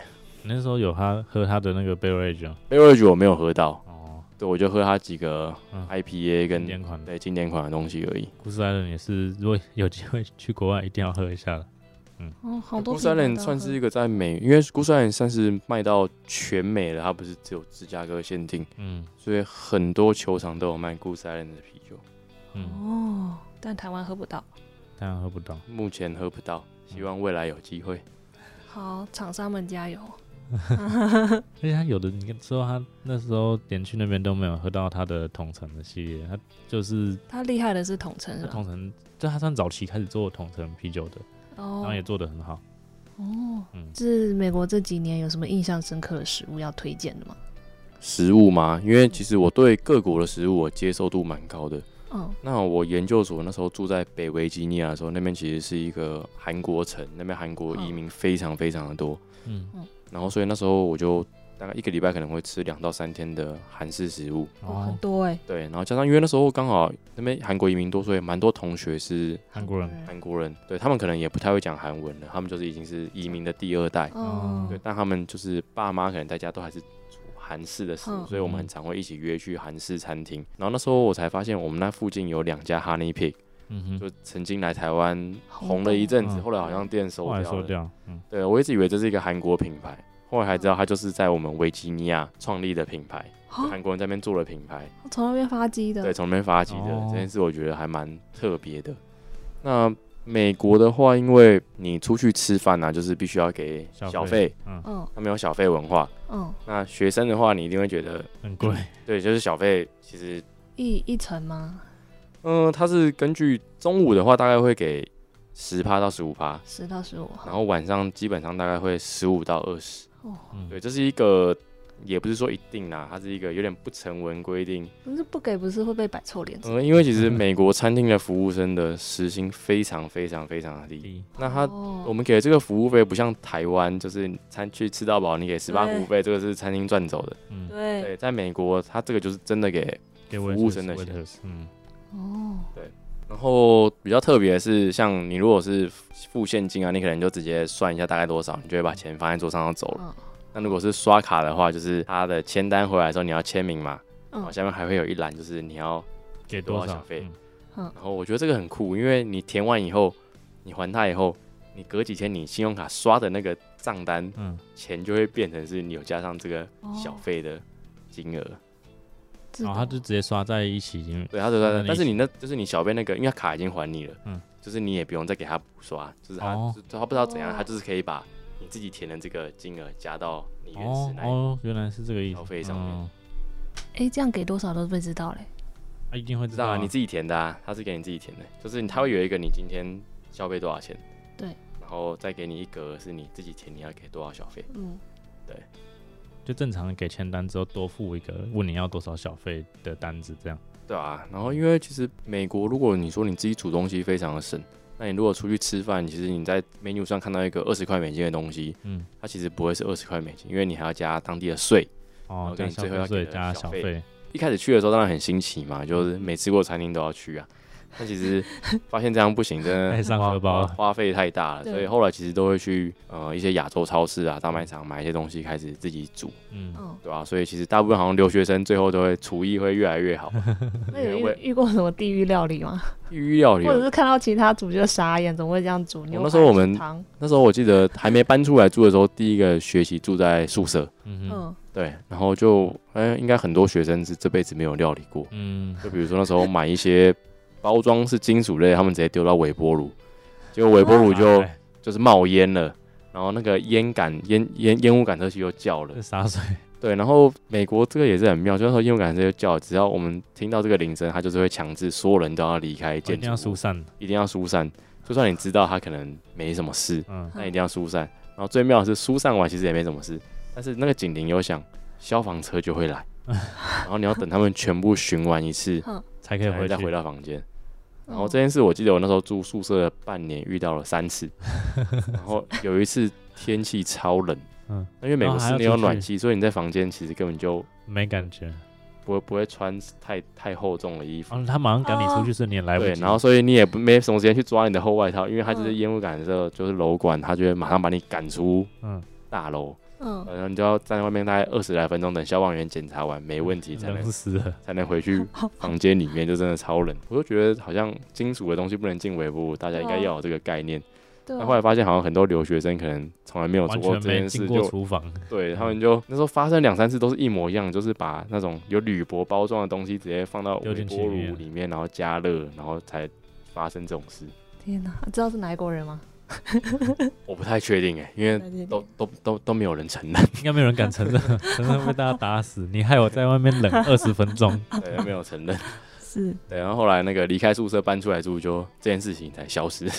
那时候有他喝他的那个 beverage 哦，b e v 酒我没有喝到，哦，对我就喝他几个嗯 IPA 跟经典款的。对经典款的东西而已。故事艾伦也是，如果有机会去国外，一定要喝一下的。哦，好多 Goose 品牌 Island 算是一个在美，因为 Goose Island 算是卖到全美了，它不是只有芝加哥限定，嗯所以很多球场都有卖 Goose Island 的啤酒。嗯，哦，但台湾喝不到。当然喝不到。目前喝不到，希望未来有机会。好，厂商们加油！而且他有的，你看说他那时候连去那边都没有喝到他的统称的系列，他就是他厉害的是统称是吧？他统称，就他算早期开始做统称啤酒的，哦然哦后也做的很好。哦，嗯是美国这几年有什么印象深刻的食物要推荐的吗？食物吗？因为其实我对各国的食物我接受度蛮高的。嗯，那我研究所那时候住在北维吉尼亚的时候，那边其实是一个韩国城，那边韩国移民非常非常的多。嗯然后所以那时候我就大概一个礼拜可能会吃两到三天的韩式食物。哦，很哦，多哎，对，然后加上因为那时候刚好那边韩国移民多，所以蛮多同学是韩国人。韩国人，对他们可能也不太会讲韩文了，他们就是已经是移民的第二代。哦。对，，但他们就是爸妈可能在家都还是煮韩式的食物，嗯。所以我们很常会一起约去韩式餐厅。然后那时候我才发现，我们那附近有两家 Honey Pig，嗯哼，就曾经来台湾红红了一阵子，嗯。后来好像店收掉了。收掉，嗯。对，我一直以为这是一个韩国品牌，后来才知道它就是在我们维吉尼亚创立的品牌，韩国人在那边做的品牌。从那边发迹的，对，从那边发迹的、哦。这件事，我觉得还蛮特别的。那美国的话，因为你出去吃饭呢、就是必须要给小小费费，嗯，嗯。他们有小费文化。嗯，那学生的话，你一定会觉得，很贵，对，就是小费其实，一一层吗？嗯、它是根据中午的话，大概会给十趴到十五趴，十到十五然后晚上基本上大概会十五到二十。哦，嗯，对，这是一个，也不是说一定啦，它是一个有点不成文规定。不是不给，不是会被摆臭脸。嗯，因为其实美国餐厅的服务生的时薪非常非常非常的低。那他哦我们给的这个服务费不像台湾，就是餐去吃到饱，你给十八服务费，这个是餐厅赚走的。嗯，对对，在美国，他这个就是真的给。给服务生的钱嗯，哦，对然后比较特别的是，像你如果是付现金啊，你可能就直接算一下大概多少，你就会把钱放在桌上就走了。嗯那如果是刷卡的话，就是他的签单回来的时候你要签名嘛，然后嗯下面还会有一栏，就是你要给多少小费嗯嗯然后我觉得这个很酷，因为你填完以后，你还他以后，你隔几天你信用卡刷的那个账单嗯，钱就会变成是你有加上这个哦小费的金额。然后他就直接刷在一起，已经对，他就在，刷在但是你那就是你小贝那个，因为他卡已经还你了，嗯。就是你也不用再给他补刷，就是他、哦。就他不知道怎样，哦。他就是可以把你自己填的这个金额加到你原哦始那一哦，原来是这个意思，消费上面嗯。哎，这样给多少都会知道嘞。他一定会知道啊，知道啊，你自己填的啊，他是给你自己填的，就是他会有一个你今天消费多少钱，对，然后再给你一格是你自己填你要给多少小费，嗯，就正常给签单之后多付一个问你要多少小费的单子，这样，对啊，然后因为其实美国，如果你说你自己煮东西非常的省，那你如果出去吃饭，其实你在 menu 上看到一个二十块美金的东西，嗯，它其实不会是二十块美金，因为你还要加当地的税。哦，对你最后要给加小费小费，一开始去的时候当然很新奇嘛，就是没吃过餐厅都要去啊。但其实发现这样不行，真的 爱上花荷包。花花费太大了，所以后来其实都会去呃一些亚洲超市啊、大卖场买一些东西，开始自己煮，嗯，嗯，对吧、所以其实大部分好像留学生最后都会厨艺会越来越好。那有遇遇过什么地狱料理吗？地狱料理或者是看到其他煮就傻眼，怎么会这样煮？牛那时候我们，那时候我记得还没搬出来住的时候，第一个学期住在宿舍，嗯，对，然后就哎、应该很多学生是这辈子没有料理过，嗯，就比如说那时候买一些包装是金属类，他们直接丢到微波炉，结果微波炉就哎。就是冒烟了，然后那个烟感烟烟烟雾感测器又叫了，洒水，对，然后美国这个也是很妙，就是说烟雾感测器就叫，只要我们听到这个铃声，它就是会强制所有人都要离开一建筑物定要疏，散，一定要疏散，就算你知道他可能没什么事，嗯，那一定要疏散。然后最妙的是疏散完其实也没什么事，但是那个警铃有响，消防车就会来，然后你要等他们全部巡完一次，才可以回再回到房间。然后哦这件事我记得我那时候住宿舍半年遇到了三次，然后有一次天气超冷，嗯，因为美国室内有暖气，所以你在房间其实根本就没感觉。不会不会穿太太厚重的衣服。哦，他马上赶你出去，是你也来不对，然后所以你也不没什么时间去抓你的厚外套，因为它就是嗯。烟雾感的时候，就是楼管，他就会马上把你赶出嗯，大楼，嗯，然后你就要站在外面大概二十来分钟，等消防员检查完没问题才能。才能回去 房间里面，就真的超冷。我就觉得好像金属的东西不能进微波炉，大家应该要有这个概念。那后来发现好像很多留学生可能从来没有做过这件事，就厨房，对他们就那时候发生两三次都是一模一样，就是把那种有铝箔包装的东西直接放到微波炉里面，然后加热，然后才发生这种事。天哪，知道是哪一国人吗？我不太确定哎，因为都都都都没有人承认，应该没有人敢承认，承认会被大家打死。你害我在外面冷二十分钟。对，没有承认。是，对，然后后来那个离开宿舍搬出来住，就这件事情才消失。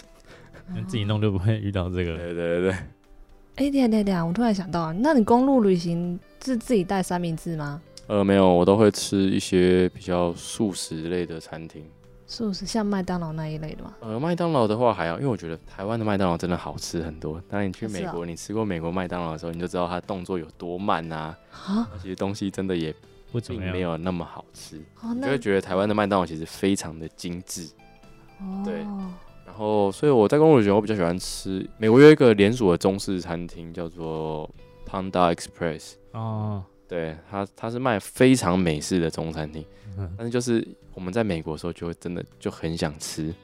自己弄就不会遇到这个。对对对对，哎，等一下等一下，我突然想到，那你公路旅行是自己带三明治吗？呃，没有，我都会吃一些比较素食类的餐厅。是不是像麦当劳那一类的吗？呃，麦当劳的话还好，因为我觉得台湾的麦当劳真的好吃很多。当你去美国，你吃过美国麦当劳的时候，你就知道它动作有多慢呐、啊，那其实东西真的也不怎么样并没。有那么好吃，就会觉得台湾的麦当劳其实非常的精致。哦，对然后，所以我在公路旅行，我比较喜欢吃美国有一个连锁的中式餐厅，叫做 Panda Express。哦，对它，它是卖非常美式的中餐厅，嗯但是就是我们在美国的时候，就会真的就很想吃。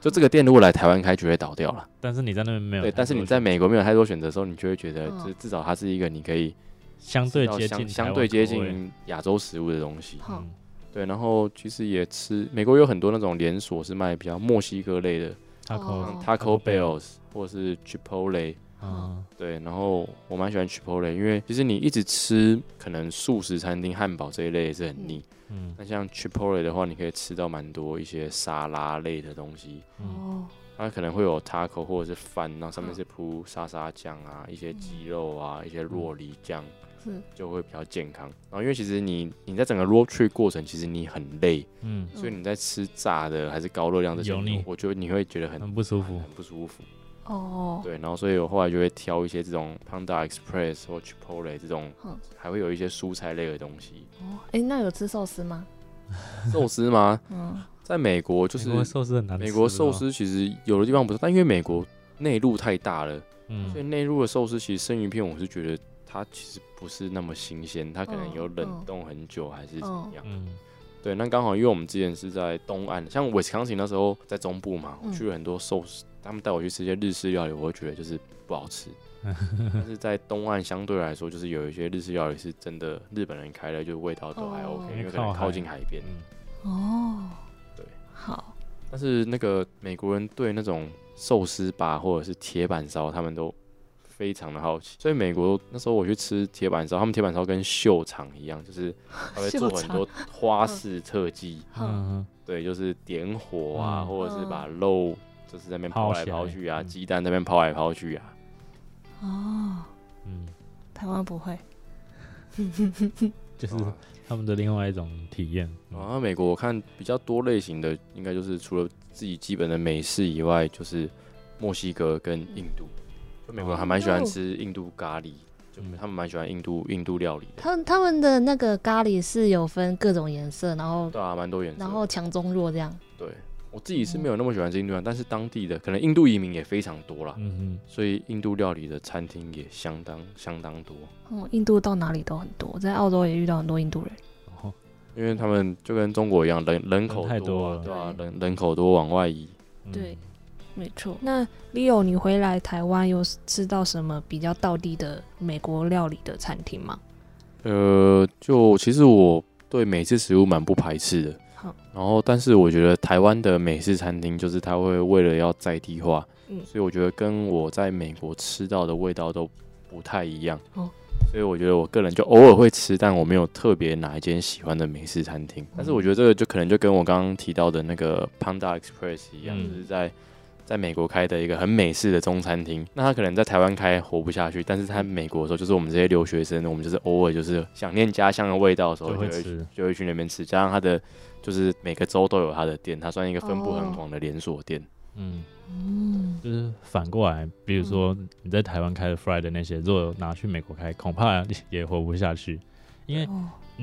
就这个店如果来台湾开，就会倒掉了。但是你在那边没有对，但是你在美国没有太多选择的时候，你就会觉得，嗯就至少它是一个你可以相对接近相对接近亚洲食物的东西。嗯对，然后其实也吃美国有很多那种连锁是卖比较墨西哥类的，taco 哦，Taco Taco Bell Bells 或者是 Chipotle。嗯对，然后我蛮喜欢 Chipotle，因为其实你一直吃可能素食餐厅、汉堡这一类也是很腻。嗯那像 Chipotle 的话，你可以吃到蛮多一些沙拉类的东西，嗯哦，它可能会有 taco 或者是饭，然后上面是铺沙沙酱啊、一些鸡肉啊、一些洛梨酱，是，就会比较健康。然后因为其实你你在整个 road trip 过程，其实你很累，嗯，所以你在吃炸的还是高热量这些油腻，我觉得你会觉得很很不舒服很。不舒服。哦，对，然后所以我后来就会挑一些这种 Panda Express 或 Chipotle 这种嗯，还会有一些蔬菜类的东西。哦，哎，那有吃寿司吗？寿司吗？嗯，在美国就是美国寿司很难吃，美国寿，司其实有的地方不是，但因为美国内陆太大了，嗯所以内陆的寿司其实生鱼片我是觉得它其实不是那么新鲜，它可能嗯有冷嗯冻很久还是怎么样。嗯对，那刚好因为我们之前是在东岸，像威斯康星那时候在中部嘛，我嗯去了很多寿司，他们带我去吃一些日式料理，我会觉得就是不好吃。但是在东岸相对来说，就是有一些日式料理是真的日本人开的，就味道都还哦。OK，、因为因为可能靠近海边。嗯，哦，对，好，但是那个美国人对那种寿司吧或者是铁板烧，他们都非常的好奇。所以美国那时候我去吃铁板烧，他们铁板烧跟秀场一样，就是他会做很多花式特技，嗯。对，就是点火啊，嗯。或者是把肉就是在那边抛来抛去啊，嗯鸡蛋那边抛来抛去啊。哦，嗯，台湾不会，就是啊他们的另外一种体验。然后美国我看比较多类型的，应该就是除了自己基本的美式以外，就是墨西哥跟印度。就美国人还蛮喜欢吃印度咖喱，就嗯他们蛮喜欢印度印度料理的。他们他们的那个咖喱是有分各种颜色，然后对啊，蛮多颜色。然后强中弱这样。对，我自己是没有那么喜欢吃印度料理，但是当地的可能印度移民也非常多啦，嗯所以印度料理的餐厅也相当相当多。哦，印度到哪里都很多，在澳洲也遇到很多印度人。哦，因为他们就跟中国一样，人人口人太多啊了对啊，人人口多往外移。嗯对，没错。那 Leo，你回来台湾有吃到什么比较道地的美国料理的餐厅吗？呃，就其实我对美式食物蛮不排斥的好，然后但是我觉得台湾的美式餐厅就是它会为了要在地化，嗯所以我觉得跟我在美国吃到的味道都不太一样。哦所以我觉得我个人就偶尔会吃，但我没有特别哪一间喜欢的美式餐厅。但是我觉得这个就可能就跟我刚刚提到的那个 Panda Express 一样，嗯就是在在美国开的一个很美式的中餐厅。那他可能在台湾开活不下去，但是他美国的时候，就是我们这些留学生，我们就是偶尔就是想念家乡的味道的时候，就就会会吃，就会去那边吃。加上他的就是每个州都有它的店，它算一个分布很哦广的连锁店。嗯，嗯，就是反过来，比如说你在台湾开的 fry 的那些，如果拿去美国开，恐怕也活不下去，因为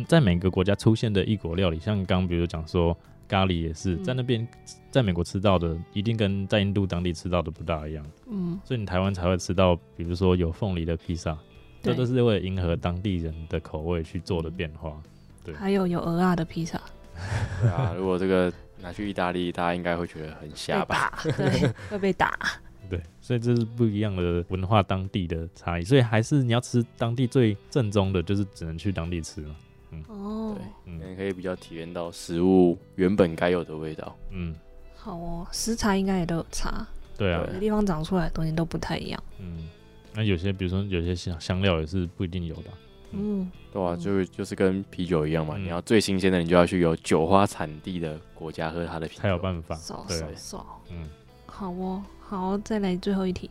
在每个国家出现的异国料理，像刚刚比如讲说咖喱也是，嗯。在那边在美国吃到的，一定跟在印度当地吃到的不大一样，嗯，所以你台湾才会吃到，比如说有凤梨的披萨，这都是为了迎合当地人的口味去做的变化。对。还有有鹅啊的披萨，对啊，如果这个拿去意大利，大家应该会觉得很被瞎吧？对，会被打。对，所以这是不一样的文化当地的差异，所以还是你要吃当地最正宗的，就是只能去当地吃嘛。哦，对你可以比较体验到食物原本该有的味道。嗯，好哦，食材应该也都有差，对啊，有的地方长出来的东西都不太一样。嗯，那有些比如说有些香香料也是不一定有的啊。嗯，对啊，嗯就就是跟啤酒一样嘛，嗯你要最新鲜的，你就要去有酒花产地的国家喝它的啤酒。才有办法。少对少少。嗯，好哦，好，再来最后一题。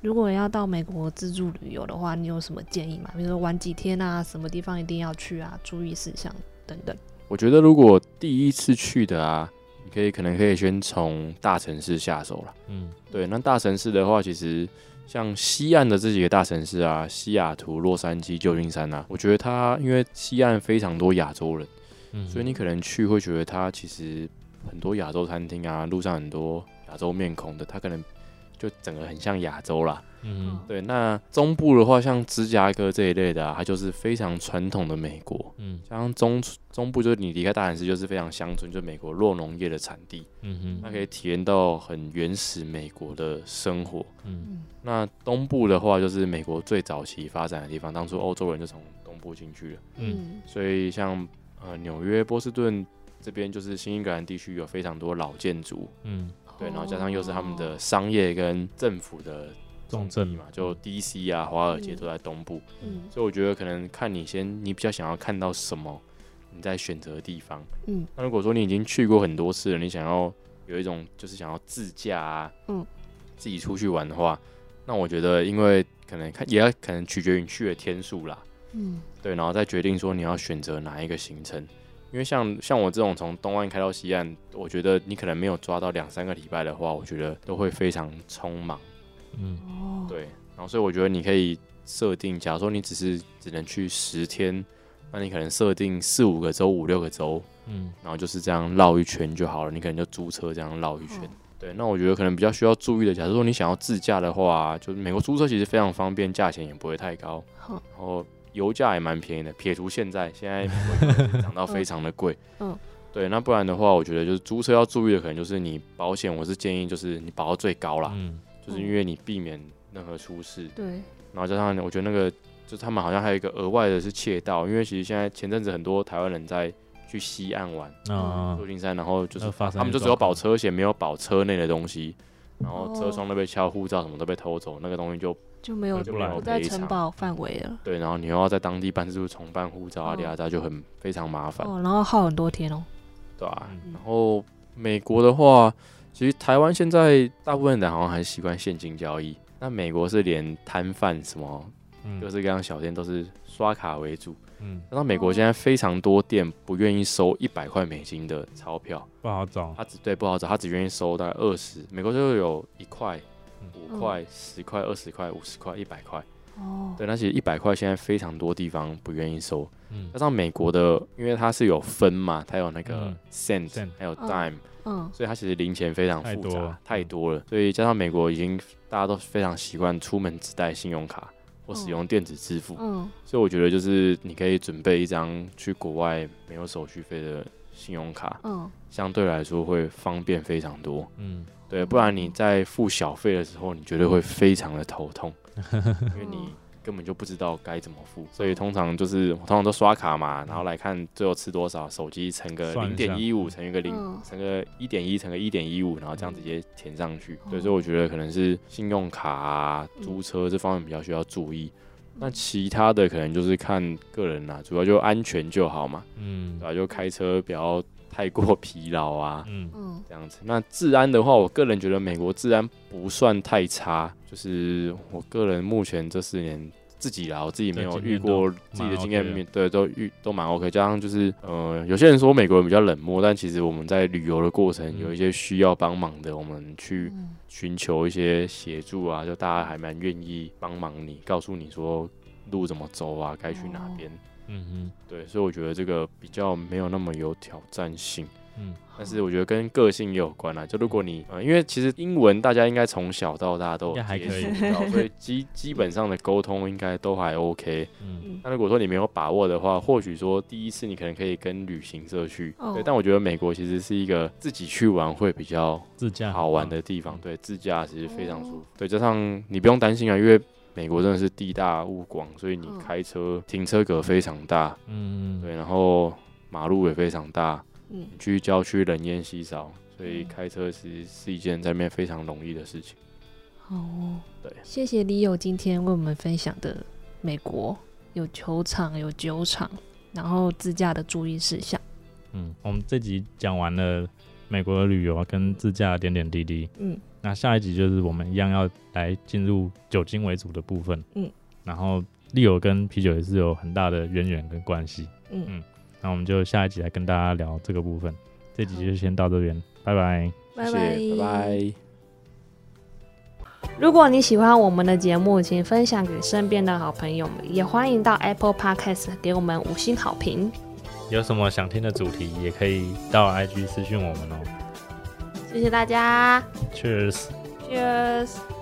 如果要到美国自助旅游的话，你有什么建议吗？比如说玩几天啊，什么地方一定要去啊，注意事项等等。我觉得如果第一次去的啊，你可以可能可以先从大城市下手了。嗯对，那大城市的话，其实像西岸的这几个大城市啊，西雅图、洛杉矶、旧金山啊，我觉得它因为西岸非常多亚洲人，嗯，所以你可能去会觉得它其实很多亚洲餐厅啊，路上很多亚洲面孔的，它可能就整个很像亚洲啦。嗯。对，那中部的话，像芝加哥这一类的啊，它就是非常传统的美国。嗯。像中中部，就是你离开大城市，就是非常乡村，就是美国弱农业的产地，嗯哼那可以体验到很原始美国的生活。嗯。嗯。那东部的话，就是美国最早期发展的地方，当初欧洲人就从东部进去了，嗯所以像呃纽约、波士顿这边，就是新英格兰地区有非常多老建筑，嗯。对，然后加上又是他们哦。的商业跟政府的重镇嘛，就 DC 啊、华尔街嗯。都在东部，嗯。所以我觉得可能看你先，你比较想要看到什么，你再选择地方。嗯。那如果说你已经去过很多次了，你想要有一种就是想要自驾啊，嗯，自己出去玩的话，那我觉得因为可能看也要可能取决于你去的天数啦，嗯。对，然后再决定说你要选择哪一个行程。因为像像我这种从东岸开到西岸，我觉得你可能没有抓到两三个礼拜的话，我觉得都会非常匆忙。嗯哦，对，然后所以我觉得你可以设定，假如说你只是只能去十天，那你可能设定四五个周、五六个州，嗯然后就是这样绕一圈就好了。你可能就租车这样绕一圈。哦对，那我觉得可能比较需要注意的，假如说你想要自驾的话，就是美国租车其实非常方便，价钱也不会太高，好，然后油价也蛮便宜的。撇除现在，现在 涨到非常的贵。嗯，对，那不然的话，我觉得就是租车要注意的，可能就是你保险，我是建议就是你保到最高啦，嗯就是因为你避免任何出事。对，然后加上我觉得那个，就他们好像还有一个额外的是窃盗，因为其实现在前阵子很多台湾人在去西岸玩，啊旧金山，然后就是他们就只有保车险，没有保车内的东西，然后哦车窗都被敲，护照什么都被偷走，那个东西就就没有在赔偿。城堡范围了。对，然后你又要在当地办事处重办护照啊，哦里亚扎就很非常麻烦，哦，然后耗很多天哦。对啊、嗯然后美国的话，其实台湾现在大部分人好像还习惯现金交易，那美国是连摊贩什么嗯各式各样小店都是刷卡为主。嗯然后美国现在非常多店不愿意收一百块美金的钞票，不好找。他只对不好找，他只愿意收大概二十。美国就有一块、嗯五块、十块、二十块、五十块、一百块，哦，对，那其实一百块现在非常多地方不愿意收，嗯。加上美国的，因为它是有分嘛，它有那个嗯 cent，、还有嗯 dime，、嗯。所以它其实零钱非常复杂太多了，太多了。所以加上美国已经大家都非常习惯出门只带信用卡或使用电子支付，嗯。所以我觉得就是你可以准备一张去国外没有手续费的信用卡，嗯。相对来说会方便非常多。嗯对，不然你在付小费的时候，你绝对会非常的头痛，因为你根本就不知道该怎么付。所以通常就是我通常都刷卡嘛，然后来看最后吃多少，手机乘个零点一五，乘一个零嗯，乘个一点一，乘个一点一五，然后这样直接填上去。对，哦所以我觉得可能是信用卡租车这方面比较需要注意。那其他的可能就是看个人啦，主要就安全就好嘛，嗯对吧、就开车不要太过疲劳啊。嗯嗯这样子。那治安的话，我个人觉得美国治安不算太差，就是我个人目前这四年自己啦，我自己没有遇过自己的经验对，都遇都蛮 OK。加上就是呃，有些人说美国人比较冷漠，但其实我们在旅游的过程嗯有一些需要帮忙的，我们去嗯寻求一些协助啊，就大家还蛮愿意帮忙你，告诉你说路怎么走啊，该去哪哦边。嗯对，所以我觉得这个比较没有那么有挑战性。嗯但是我觉得跟个性也有关啦。就如果你呃，因为其实英文大家应该从小到大都还可以接触，所以基基本上的沟通应该都还 OK。嗯嗯那如果说你没有把握的话，或许说第一次你可能可以跟旅行社去，哦对。但我觉得美国其实是一个自己去玩会比较自驾好玩的地方，对，自驾其实非常舒服。对，加上你不用担心啊，因为美国真的是地大物广，所以你嗯。开车停车格非常大，嗯。对，然后马路也非常大，嗯。你去郊区人烟稀少，所以嗯。开车其实是一件在那边非常容易的事情。好哦，对，谢谢李友今天为我们分享的美国有球场有酒场，然后自驾的注意事项。嗯，我们这集讲完了美国的旅游跟自驾点点滴滴，嗯那下一集就是我们一样要来进入酒精为主的部分，嗯，然后利友跟啤酒也是有很大的渊源跟关系，嗯嗯那我们就下一集来跟大家聊这个部分，这集就先到这边，拜拜。拜谢谢，拜拜。如果你喜欢我们的节目，请分享给身边的好朋友们，也欢迎到 Apple Podcast 给我们五星好评。有什么想听的主题，也可以到 IG 私讯我们哦。谢谢大家 Cheers。，Cheers。